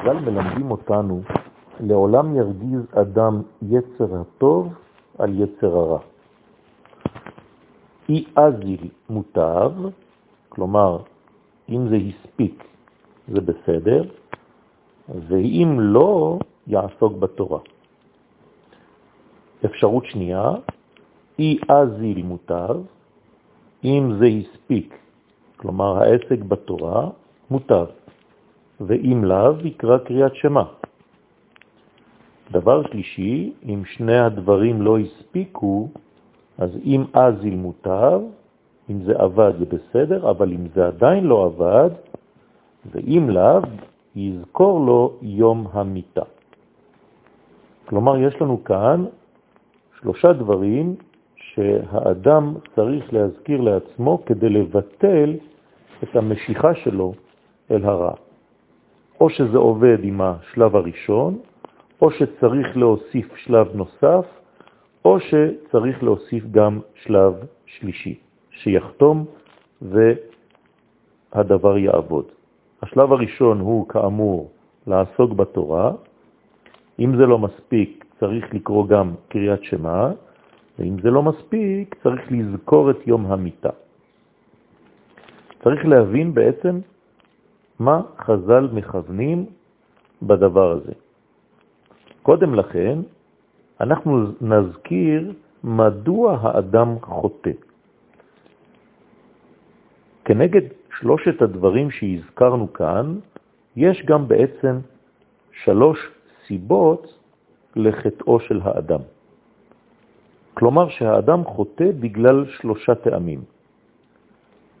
חז"ל מלמדים אותנו, לעולם ירגיז אדם יצר הטוב על יצר הרע. אי אזיל מוטב, כלומר, אם זה הספיק, זה בסדר, ואם לא, יעסוק בתורה. אפשרות שנייה, אי אזיל מוטב, אם זה הספיק, כלומר העסק בתורה, מוטב, ואם לאו, יקרא קריאת שמה. דבר שלישי, אם שני הדברים לא הספיקו, אז אם אזיל מוטב, אם זה עבד זה בסדר, אבל אם זה עדיין לא עבד, ואם לאו, יזכור לו יום המיטה. כלומר, יש לנו כאן שלושה דברים שהאדם צריך להזכיר לעצמו כדי לבטל את המשיכה שלו אל הרע. או שזה עובד עם השלב הראשון, או שצריך להוסיף שלב נוסף, או שצריך להוסיף גם שלב שלישי, שיחתום והדבר יעבוד. השלב הראשון הוא כאמור לעסוק בתורה, אם זה לא מספיק צריך לקרוא גם קריאת שמה, ואם זה לא מספיק צריך לזכור את יום המיטה. צריך להבין בעצם מה חז"ל מכוונים בדבר הזה. קודם לכן, אנחנו נזכיר מדוע האדם חוטא. כנגד שלושת הדברים שהזכרנו כאן, יש גם בעצם שלוש סיבות לחטאו של האדם. כלומר שהאדם חוטא בגלל שלושה טעמים.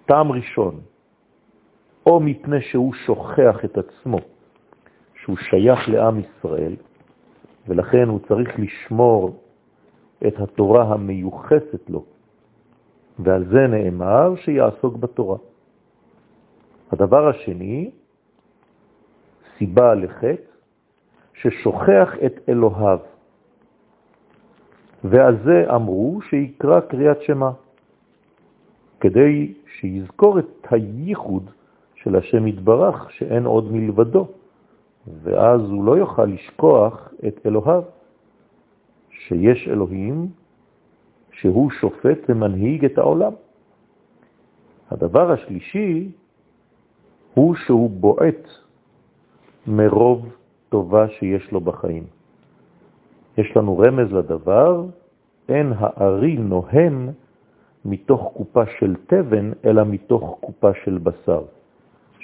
טעם ראשון, או מפני שהוא שוכח את עצמו, שהוא שייך לעם ישראל, ולכן הוא צריך לשמור את התורה המיוחסת לו, ועל זה נאמר שיעסוק בתורה. הדבר השני, סיבה לחטא, ששוכח את אלוהיו, ועל זה אמרו שיקרא קריאת שמה, כדי שיזכור את הייחוד של השם יתברך שאין עוד מלבדו, ואז הוא לא יוכל לשכוח את אלוהיו, שיש אלוהים שהוא שופט ומנהיג את העולם. הדבר השלישי הוא שהוא בועט מרוב טובה שיש לו בחיים. יש לנו רמז לדבר, אין הארי נוהם מתוך קופה של תבן, אלא מתוך קופה של בשר.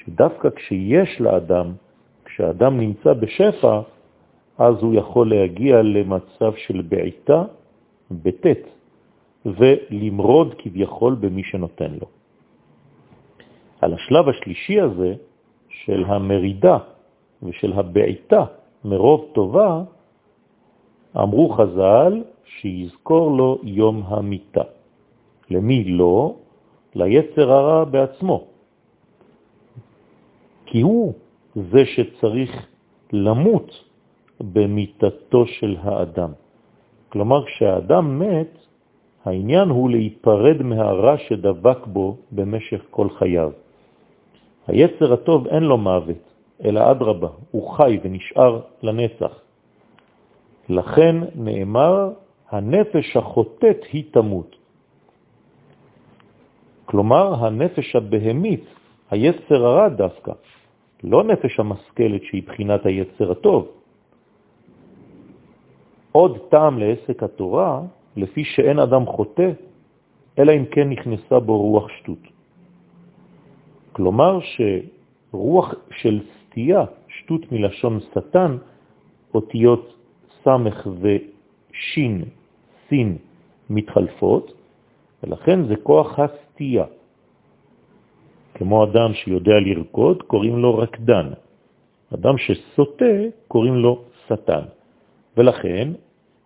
שדווקא כשיש לאדם, כשאדם נמצא בשפע, אז הוא יכול להגיע למצב של בעיטה, בטט, ולמרוד כביכול במי שנותן לו. על השלב השלישי הזה, של המרידה ושל הבעיטה מרוב טובה, אמרו חז"ל שיזכור לו יום המיטה. למי לא? ליצר הרע בעצמו. כי הוא זה שצריך למות במיטתו של האדם. כלומר, כשהאדם מת, העניין הוא להיפרד מהרע שדבק בו במשך כל חייו. היצר הטוב אין לו מוות, אלא אדרבה, הוא חי ונשאר לנצח. לכן נאמר, הנפש החוטאת היא תמות. כלומר, הנפש הבהמית, היצר הרע דווקא, לא נפש המשכלת שהיא בחינת היצר הטוב. עוד טעם לעסק התורה, לפי שאין אדם חוטא, אלא אם כן נכנסה בו רוח שטות. כלומר שרוח של סטייה, שטות מלשון שטן, אותיות סמך ושין, סין, מתחלפות, ולכן זה כוח הסטייה. כמו אדם שיודע לרקוד, קוראים לו רקדן. אדם שסוטה, קוראים לו שטן. ולכן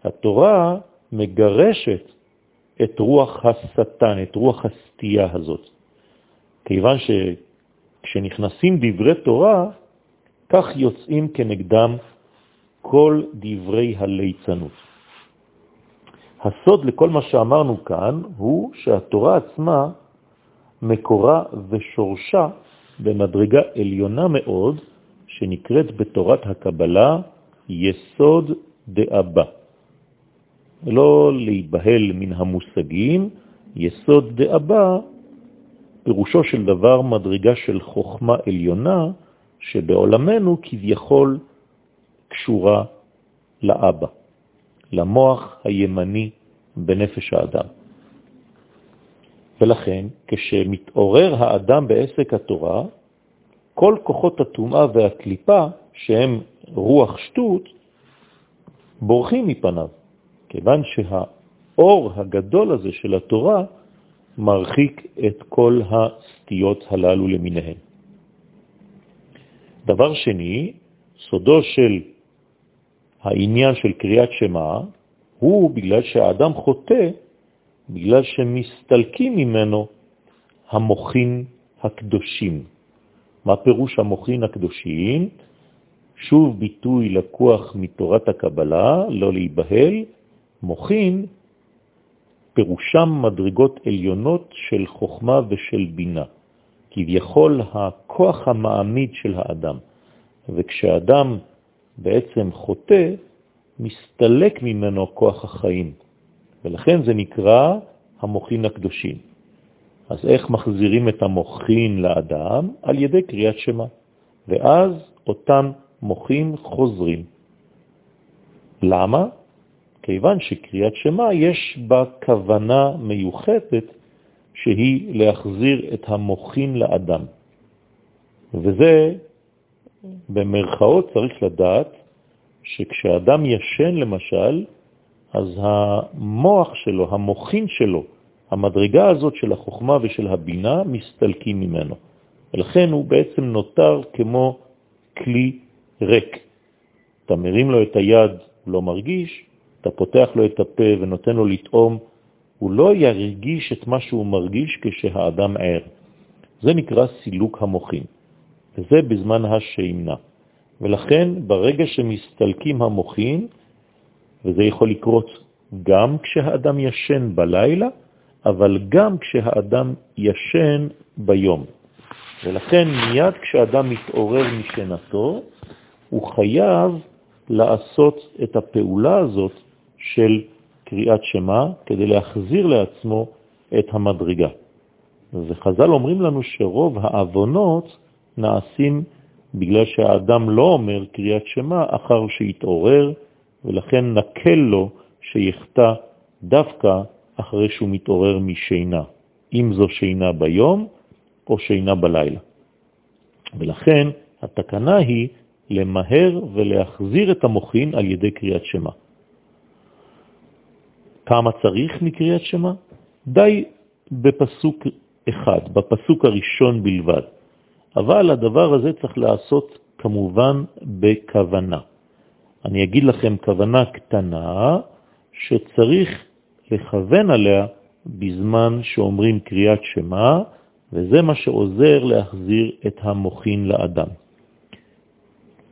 התורה מגרשת את רוח השטן, את רוח הסטייה הזאת. כיוון שכשנכנסים דברי תורה, כך יוצאים כנגדם כל דברי הליצנות. הסוד לכל מה שאמרנו כאן הוא שהתורה עצמה מקורה ושורשה במדרגה עליונה מאוד שנקראת בתורת הקבלה יסוד דאבא. לא להיבהל מן המושגים, יסוד דאבא, פירושו של דבר מדרגה של חוכמה עליונה, שבעולמנו כביכול קשורה לאבא, למוח הימני בנפש האדם. ולכן, כשמתעורר האדם בעסק התורה, כל כוחות הטומאה והקליפה, שהם רוח שטות, בורחים מפניו, כיוון שהאור הגדול הזה של התורה מרחיק את כל הסטיות הללו למיניהן. דבר שני, סודו של העניין של קריאת שמה הוא בגלל שהאדם חוטא, בגלל שמסתלקים ממנו המוחין הקדושים. מה פירוש המוחין הקדושים? שוב ביטוי לקוח מתורת הקבלה, לא להיבהל, מוחין פירושם מדרגות עליונות של חוכמה ושל בינה, כביכול הכוח המעמיד של האדם. וכשאדם בעצם חוטא, מסתלק ממנו כוח החיים, ולכן זה נקרא המוחין הקדושים. אז איך מחזירים את המוחין לאדם? על ידי קריאת שמה. ואז אותם מוחין חוזרים. למה? כיוון שקריאת שמה יש בה כוונה מיוחדת שהיא להחזיר את המוחין לאדם. וזה, במרכאות צריך לדעת שכשאדם ישן למשל, אז המוח שלו, המוחין שלו, המדרגה הזאת של החוכמה ושל הבינה מסתלקים ממנו. ולכן הוא בעצם נותר כמו כלי ריק. אתה מרים לו את היד, הוא לא מרגיש, אתה פותח לו את הפה ונותן לו לטעום, הוא לא ירגיש את מה שהוא מרגיש כשהאדם ער. זה נקרא סילוק המוחין, וזה בזמן השימנה. ולכן ברגע שמסתלקים המוחין, וזה יכול לקרות גם כשהאדם ישן בלילה, אבל גם כשהאדם ישן ביום. ולכן מיד כשאדם מתעורר משנתו, הוא חייב לעשות את הפעולה הזאת של קריאת שמה כדי להחזיר לעצמו את המדרגה. וחז"ל אומרים לנו שרוב האבונות נעשים בגלל שהאדם לא אומר קריאת שמה אחר שהתעורר, ולכן נקל לו שיחטא דווקא אחרי שהוא מתעורר משינה, אם זו שינה ביום או שינה בלילה. ולכן התקנה היא למהר ולהחזיר את המוחין על ידי קריאת שמה. כמה צריך מקריאת שמה? די בפסוק אחד, בפסוק הראשון בלבד. אבל הדבר הזה צריך לעשות כמובן בכוונה. אני אגיד לכם כוונה קטנה שצריך לכוון עליה בזמן שאומרים קריאת שמה, וזה מה שעוזר להחזיר את המוחין לאדם,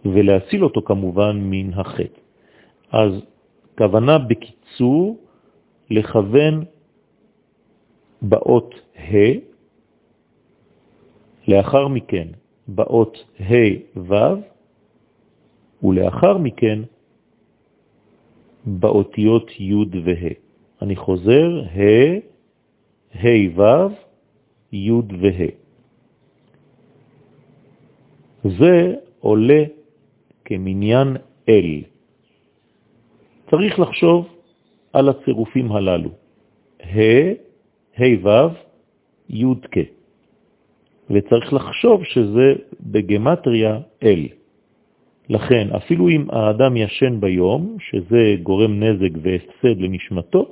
ולהציל אותו כמובן מן החטא. אז כוונה בקיצור לכוון באות ה', לאחר מכן באות ה' ו', ולאחר מכן באותיות י' וה'. אני חוזר, ה', ה' ו', י' וה'. זה עולה כמניין אל. צריך לחשוב על הצירופים הללו, ה', ה' ו', י' כ'. וצריך לחשוב שזה בגמטריה אל. לכן, אפילו אם האדם ישן ביום, שזה גורם נזק והפסד לנשמתו,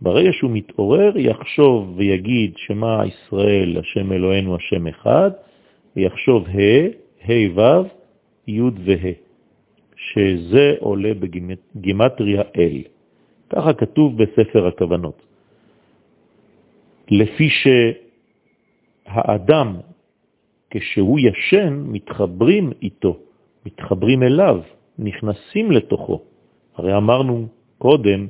ברגע שהוא מתעורר יחשוב ויגיד שמה ישראל, השם אלוהינו, השם אחד, ויחשוב ה', ה' ו', י' וה', שזה עולה בגימטריה אל. ככה כתוב בספר הכוונות. לפי שהאדם, כשהוא ישן, מתחברים איתו, מתחברים אליו, נכנסים לתוכו. הרי אמרנו קודם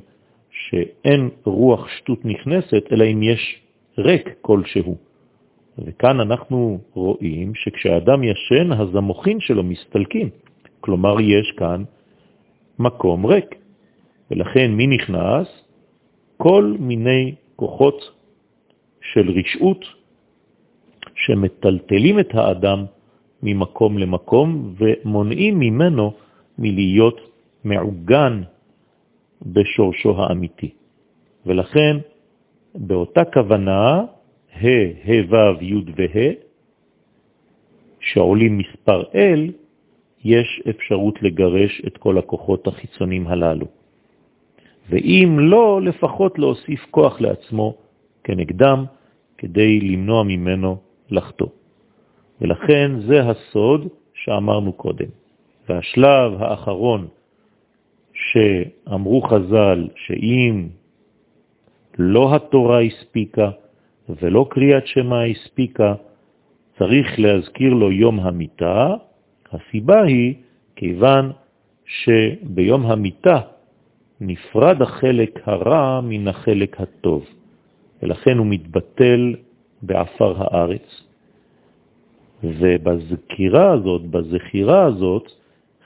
שאין רוח שטות נכנסת, אלא אם יש ריק כלשהו, וכאן אנחנו רואים שכשאדם ישן, אז המוחין שלו מסתלקים. כלומר, יש כאן מקום ריק. ולכן מי נכנס? כל מיני כוחות של רשעות שמטלטלים את האדם ממקום למקום ומונעים ממנו מלהיות מעוגן בשורשו האמיתי. ולכן באותה כוונה, ה', ה', ו', י' וה', שעולים מספר אל, יש אפשרות לגרש את כל הכוחות החיצוניים הללו. ואם לא, לפחות להוסיף כוח לעצמו כנגדם, כדי למנוע ממנו לחטוא. ולכן זה הסוד שאמרנו קודם. והשלב האחרון שאמרו חז"ל שאם לא התורה הספיקה ולא קריאת שמה הספיקה, צריך להזכיר לו יום המיטה. הסיבה היא כיוון שביום המיטה נפרד החלק הרע מן החלק הטוב, ולכן הוא מתבטל בעפר הארץ. ובזכירה הזאת, בזכירה הזאת,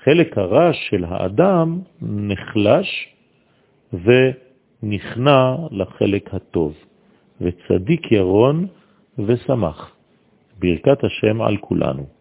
חלק הרע של האדם נחלש ונכנע לחלק הטוב, וצדיק ירון ושמח. ברכת השם על כולנו.